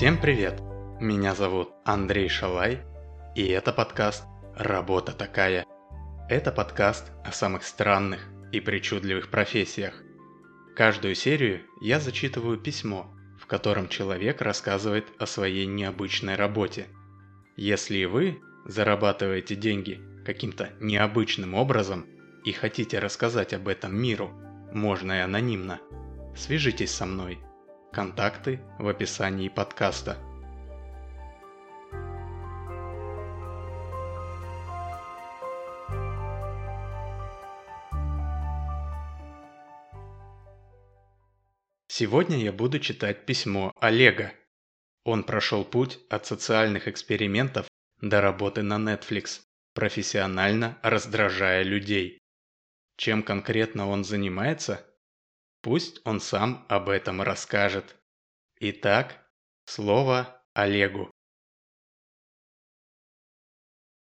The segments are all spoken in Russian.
Всем привет! Меня зовут Андрей Шалай, и это подкаст «Работа такая». Это подкаст о самых странных и причудливых профессиях. Каждую серию я зачитываю письмо, в котором человек рассказывает о своей необычной работе. Если и вы зарабатываете деньги каким-то необычным образом и хотите рассказать об этом миру, можно и анонимно, свяжитесь со мной. Контакты в описании подкаста. Сегодня я буду читать письмо Олега. Он прошел путь от социальных экспериментов до работы на Netflix, профессионально раздражая людей. Чем конкретно он занимается? Пусть он сам об этом расскажет. Итак, слово Олегу.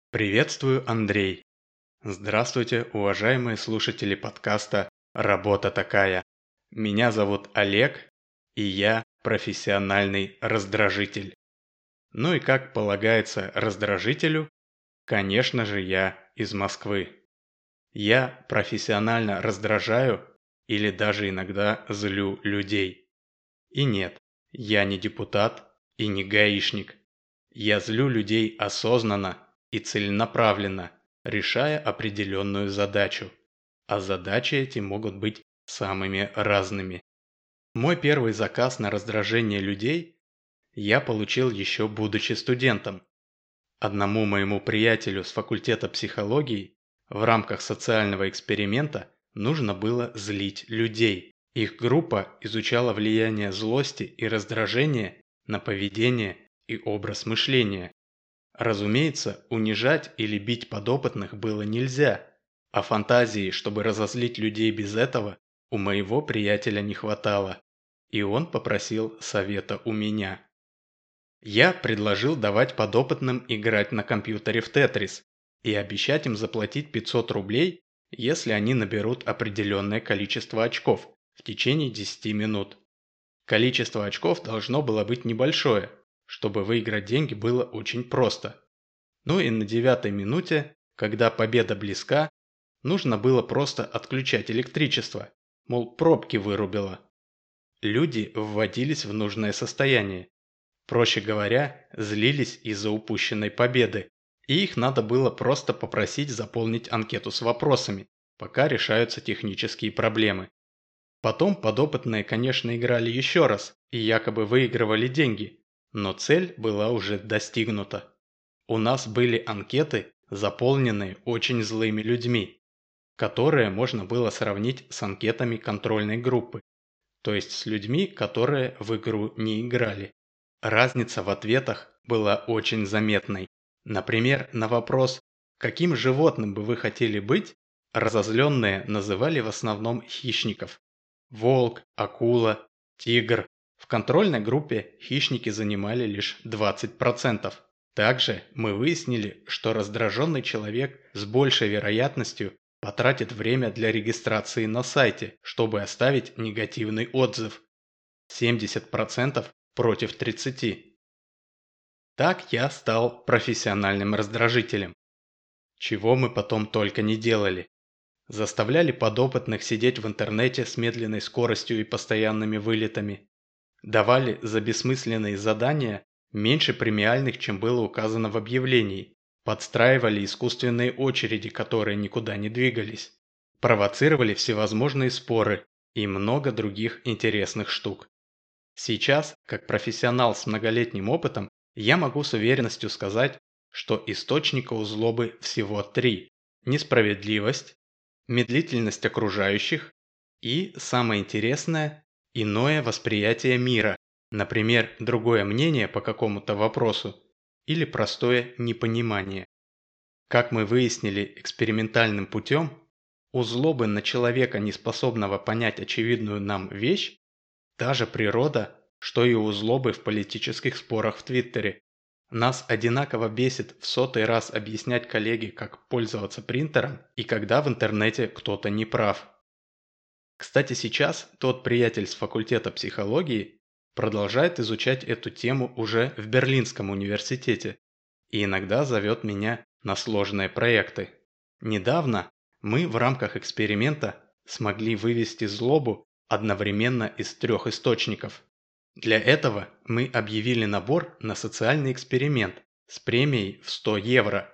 Приветствую, Андрей. Здравствуйте, уважаемые слушатели подкаста «Работа такая». Меня зовут Олег, и я профессиональный раздражитель. Ну и как полагается раздражителю, конечно же я из Москвы. Я профессионально раздражаю или даже иногда злю людей. И нет, я не депутат и не гаишник. Я злю людей осознанно и целенаправленно, решая определенную задачу. А задачи эти могут быть самыми разными. Мой первый заказ на раздражение людей я получил еще будучи студентом. Одному моему приятелю с факультета психологии в рамках социального эксперимента нужно было злить людей. Их группа изучала влияние злости и раздражения на поведение и образ мышления. Разумеется, унижать или бить подопытных было нельзя, а фантазии, чтобы разозлить людей без этого, у моего приятеля не хватало, и он попросил совета у меня. Я предложил давать подопытным играть на компьютере в Тетрис и обещать им заплатить 500 рублей если они наберут определенное количество очков в течение 10 минут. Количество очков должно было быть небольшое, чтобы выиграть деньги было очень просто. Ну и на девятой минуте, когда победа близка, нужно было просто отключать электричество, мол, пробки вырубило. Люди вводились в нужное состояние. Проще говоря, злились из-за упущенной победы и их надо было просто попросить заполнить анкету с вопросами, пока решаются технические проблемы. Потом подопытные, конечно, играли еще раз и якобы выигрывали деньги, но цель была уже достигнута. У нас были анкеты, заполненные очень злыми людьми, которые можно было сравнить с анкетами контрольной группы, то есть с людьми, которые в игру не играли. Разница в ответах была очень заметной. Например, на вопрос «Каким животным бы вы хотели быть?» разозленные называли в основном хищников. Волк, акула, тигр. В контрольной группе хищники занимали лишь 20%. Также мы выяснили, что раздраженный человек с большей вероятностью потратит время для регистрации на сайте, чтобы оставить негативный отзыв. 70% против 30%. Так я стал профессиональным раздражителем. Чего мы потом только не делали. Заставляли подопытных сидеть в интернете с медленной скоростью и постоянными вылетами. Давали за бессмысленные задания меньше премиальных, чем было указано в объявлении. Подстраивали искусственные очереди, которые никуда не двигались. Провоцировали всевозможные споры и много других интересных штук. Сейчас, как профессионал с многолетним опытом, я могу с уверенностью сказать, что источников злобы всего три – несправедливость, медлительность окружающих и, самое интересное, иное восприятие мира, например, другое мнение по какому-то вопросу или простое непонимание. Как мы выяснили экспериментальным путем, у злобы на человека, не способного понять очевидную нам вещь, та же природа, что и у злобы в политических спорах в Твиттере. Нас одинаково бесит в сотый раз объяснять коллеге, как пользоваться принтером и когда в интернете кто-то не прав. Кстати, сейчас тот приятель с факультета психологии продолжает изучать эту тему уже в Берлинском университете и иногда зовет меня на сложные проекты. Недавно мы в рамках эксперимента смогли вывести злобу одновременно из трех источников. Для этого мы объявили набор на социальный эксперимент с премией в 100 евро.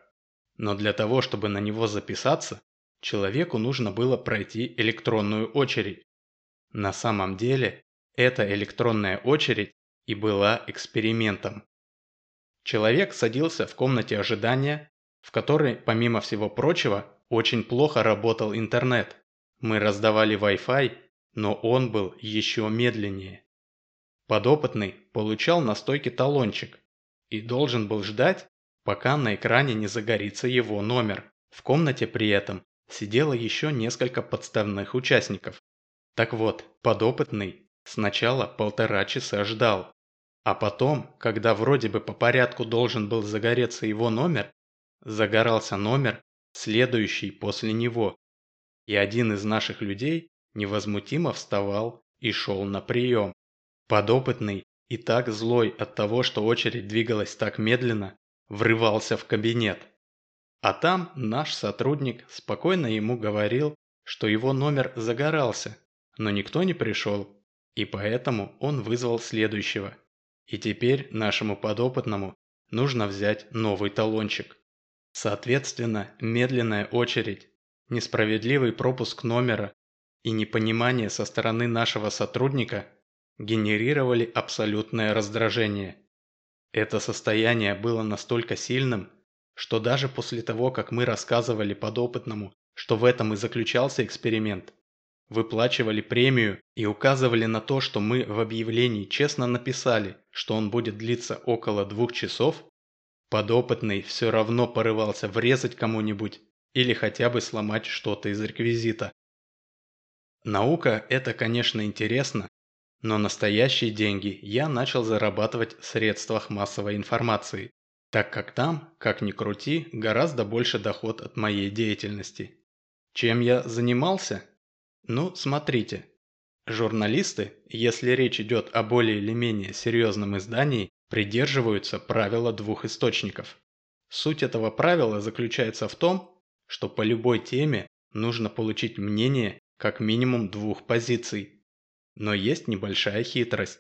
Но для того, чтобы на него записаться, человеку нужно было пройти электронную очередь. На самом деле, эта электронная очередь и была экспериментом. Человек садился в комнате ожидания, в которой, помимо всего прочего, очень плохо работал интернет. Мы раздавали Wi-Fi, но он был еще медленнее. Подопытный получал на стойке талончик и должен был ждать, пока на экране не загорится его номер. В комнате при этом сидело еще несколько подставных участников. Так вот, подопытный сначала полтора часа ждал, а потом, когда вроде бы по порядку должен был загореться его номер, загорался номер, следующий после него. И один из наших людей невозмутимо вставал и шел на прием. Подопытный и так злой от того, что очередь двигалась так медленно, врывался в кабинет. А там наш сотрудник спокойно ему говорил, что его номер загорался, но никто не пришел, и поэтому он вызвал следующего. И теперь нашему подопытному нужно взять новый талончик. Соответственно, медленная очередь, несправедливый пропуск номера и непонимание со стороны нашего сотрудника генерировали абсолютное раздражение. Это состояние было настолько сильным, что даже после того, как мы рассказывали подопытному, что в этом и заключался эксперимент, выплачивали премию и указывали на то, что мы в объявлении честно написали, что он будет длиться около двух часов, подопытный все равно порывался врезать кому-нибудь или хотя бы сломать что-то из реквизита. Наука – это, конечно, интересно, но настоящие деньги я начал зарабатывать в средствах массовой информации, так как там, как ни крути, гораздо больше доход от моей деятельности. Чем я занимался? Ну, смотрите. Журналисты, если речь идет о более или менее серьезном издании, придерживаются правила двух источников. Суть этого правила заключается в том, что по любой теме нужно получить мнение как минимум двух позиций. Но есть небольшая хитрость.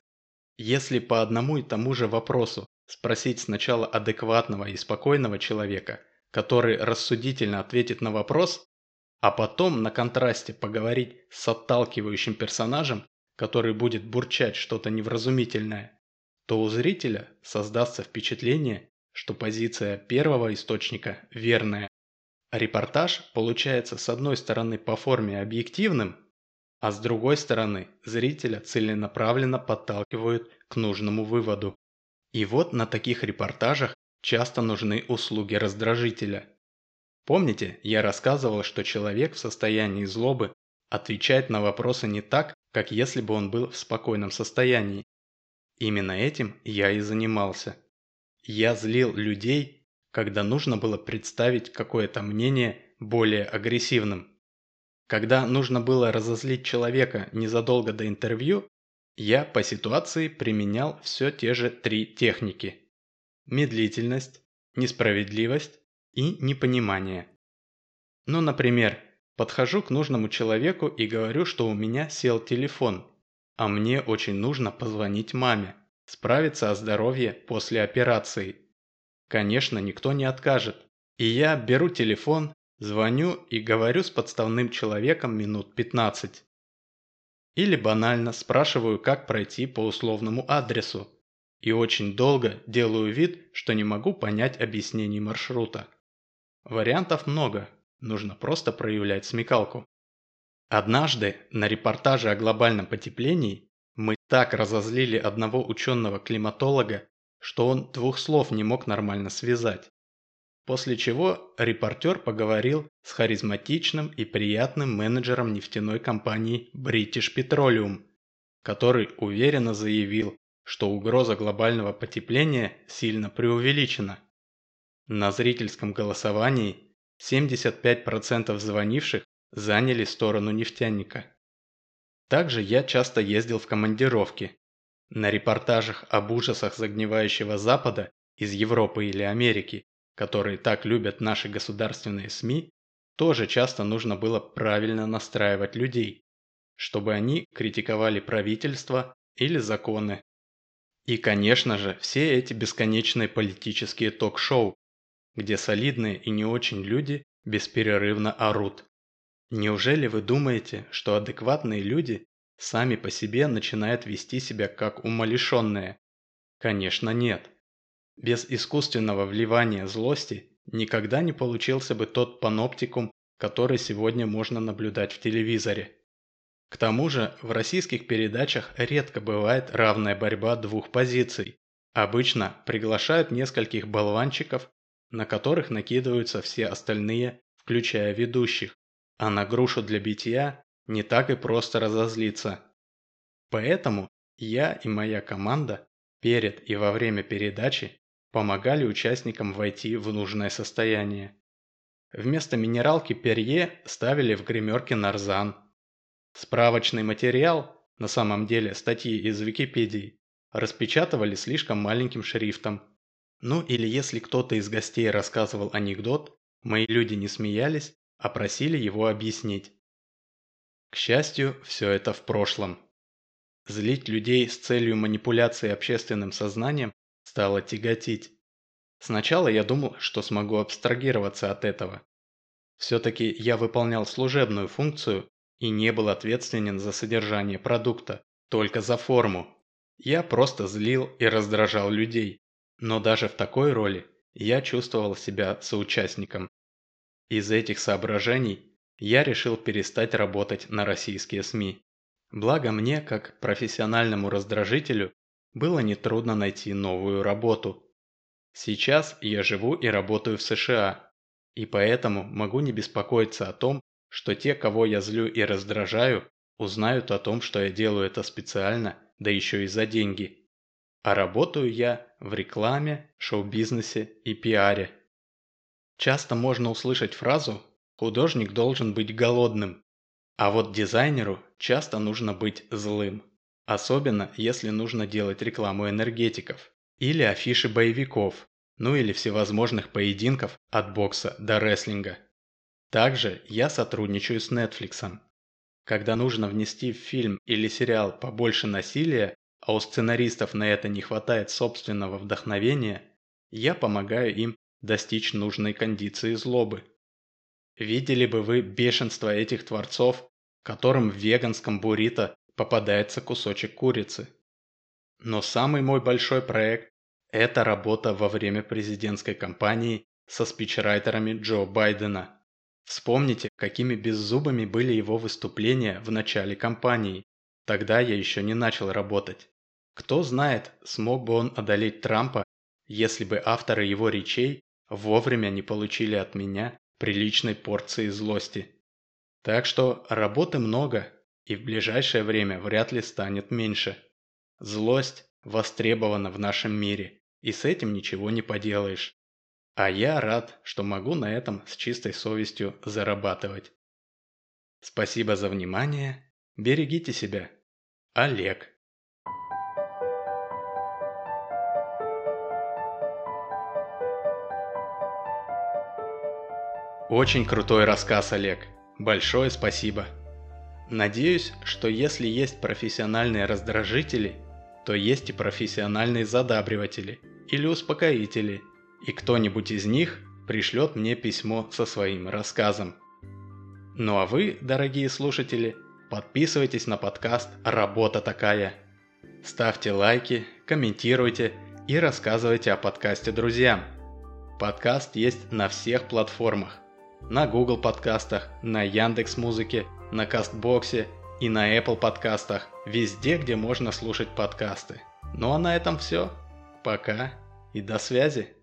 Если по одному и тому же вопросу спросить сначала адекватного и спокойного человека, который рассудительно ответит на вопрос, а потом на контрасте поговорить с отталкивающим персонажем, который будет бурчать что-то невразумительное, то у зрителя создастся впечатление, что позиция первого источника верная. Репортаж получается с одной стороны по форме объективным, а с другой стороны зрителя целенаправленно подталкивают к нужному выводу. И вот на таких репортажах часто нужны услуги раздражителя. Помните, я рассказывал, что человек в состоянии злобы отвечает на вопросы не так, как если бы он был в спокойном состоянии. Именно этим я и занимался. Я злил людей, когда нужно было представить какое-то мнение более агрессивным. Когда нужно было разозлить человека незадолго до интервью, я по ситуации применял все те же три техники. Медлительность, несправедливость и непонимание. Ну, например, подхожу к нужному человеку и говорю, что у меня сел телефон, а мне очень нужно позвонить маме, справиться о здоровье после операции. Конечно, никто не откажет. И я беру телефон, звоню и говорю с подставным человеком минут 15. Или банально спрашиваю, как пройти по условному адресу. И очень долго делаю вид, что не могу понять объяснений маршрута. Вариантов много, нужно просто проявлять смекалку. Однажды на репортаже о глобальном потеплении мы так разозлили одного ученого-климатолога, что он двух слов не мог нормально связать. После чего репортер поговорил с харизматичным и приятным менеджером нефтяной компании British Petroleum, который уверенно заявил, что угроза глобального потепления сильно преувеличена. На зрительском голосовании 75% звонивших заняли сторону нефтяника. Также я часто ездил в командировки. На репортажах об ужасах загнивающего Запада из Европы или Америки, которые так любят наши государственные СМИ, тоже часто нужно было правильно настраивать людей, чтобы они критиковали правительство или законы. И, конечно же, все эти бесконечные политические ток-шоу, где солидные и не очень люди бесперерывно орут. Неужели вы думаете, что адекватные люди сами по себе начинают вести себя как умалишенные? Конечно нет. Без искусственного вливания злости никогда не получился бы тот паноптикум, который сегодня можно наблюдать в телевизоре. К тому же в российских передачах редко бывает равная борьба двух позиций. Обычно приглашают нескольких болванчиков, на которых накидываются все остальные, включая ведущих а на грушу для битья не так и просто разозлиться. Поэтому я и моя команда перед и во время передачи помогали участникам войти в нужное состояние. Вместо минералки Перье ставили в гримерке нарзан. Справочный материал, на самом деле статьи из Википедии, распечатывали слишком маленьким шрифтом. Ну или если кто-то из гостей рассказывал анекдот, мои люди не смеялись, а просили его объяснить. К счастью, все это в прошлом. Злить людей с целью манипуляции общественным сознанием стало тяготить. Сначала я думал, что смогу абстрагироваться от этого. Все-таки я выполнял служебную функцию и не был ответственен за содержание продукта, только за форму. Я просто злил и раздражал людей. Но даже в такой роли я чувствовал себя соучастником. Из этих соображений я решил перестать работать на российские СМИ. Благо мне, как профессиональному раздражителю, было нетрудно найти новую работу. Сейчас я живу и работаю в США, и поэтому могу не беспокоиться о том, что те, кого я злю и раздражаю, узнают о том, что я делаю это специально, да еще и за деньги. А работаю я в рекламе, шоу-бизнесе и пиаре. Часто можно услышать фразу «художник должен быть голодным», а вот дизайнеру часто нужно быть злым. Особенно, если нужно делать рекламу энергетиков или афиши боевиков, ну или всевозможных поединков от бокса до рестлинга. Также я сотрудничаю с Netflix. Когда нужно внести в фильм или сериал побольше насилия, а у сценаристов на это не хватает собственного вдохновения, я помогаю им достичь нужной кондиции злобы. Видели бы вы бешенство этих творцов, которым в веганском буррито попадается кусочек курицы. Но самый мой большой проект – это работа во время президентской кампании со спичрайтерами Джо Байдена. Вспомните, какими беззубыми были его выступления в начале кампании. Тогда я еще не начал работать. Кто знает, смог бы он одолеть Трампа, если бы авторы его речей вовремя не получили от меня приличной порции злости. Так что работы много, и в ближайшее время вряд ли станет меньше. Злость востребована в нашем мире, и с этим ничего не поделаешь. А я рад, что могу на этом с чистой совестью зарабатывать. Спасибо за внимание. Берегите себя. Олег. Очень крутой рассказ, Олег. Большое спасибо. Надеюсь, что если есть профессиональные раздражители, то есть и профессиональные задабриватели или успокоители, и кто-нибудь из них пришлет мне письмо со своим рассказом. Ну а вы, дорогие слушатели, подписывайтесь на подкаст «Работа такая». Ставьте лайки, комментируйте и рассказывайте о подкасте друзьям. Подкаст есть на всех платформах на Google подкастах, на Яндекс Музыке, на Кастбоксе и на Apple подкастах, везде, где можно слушать подкасты. Ну а на этом все. Пока и до связи.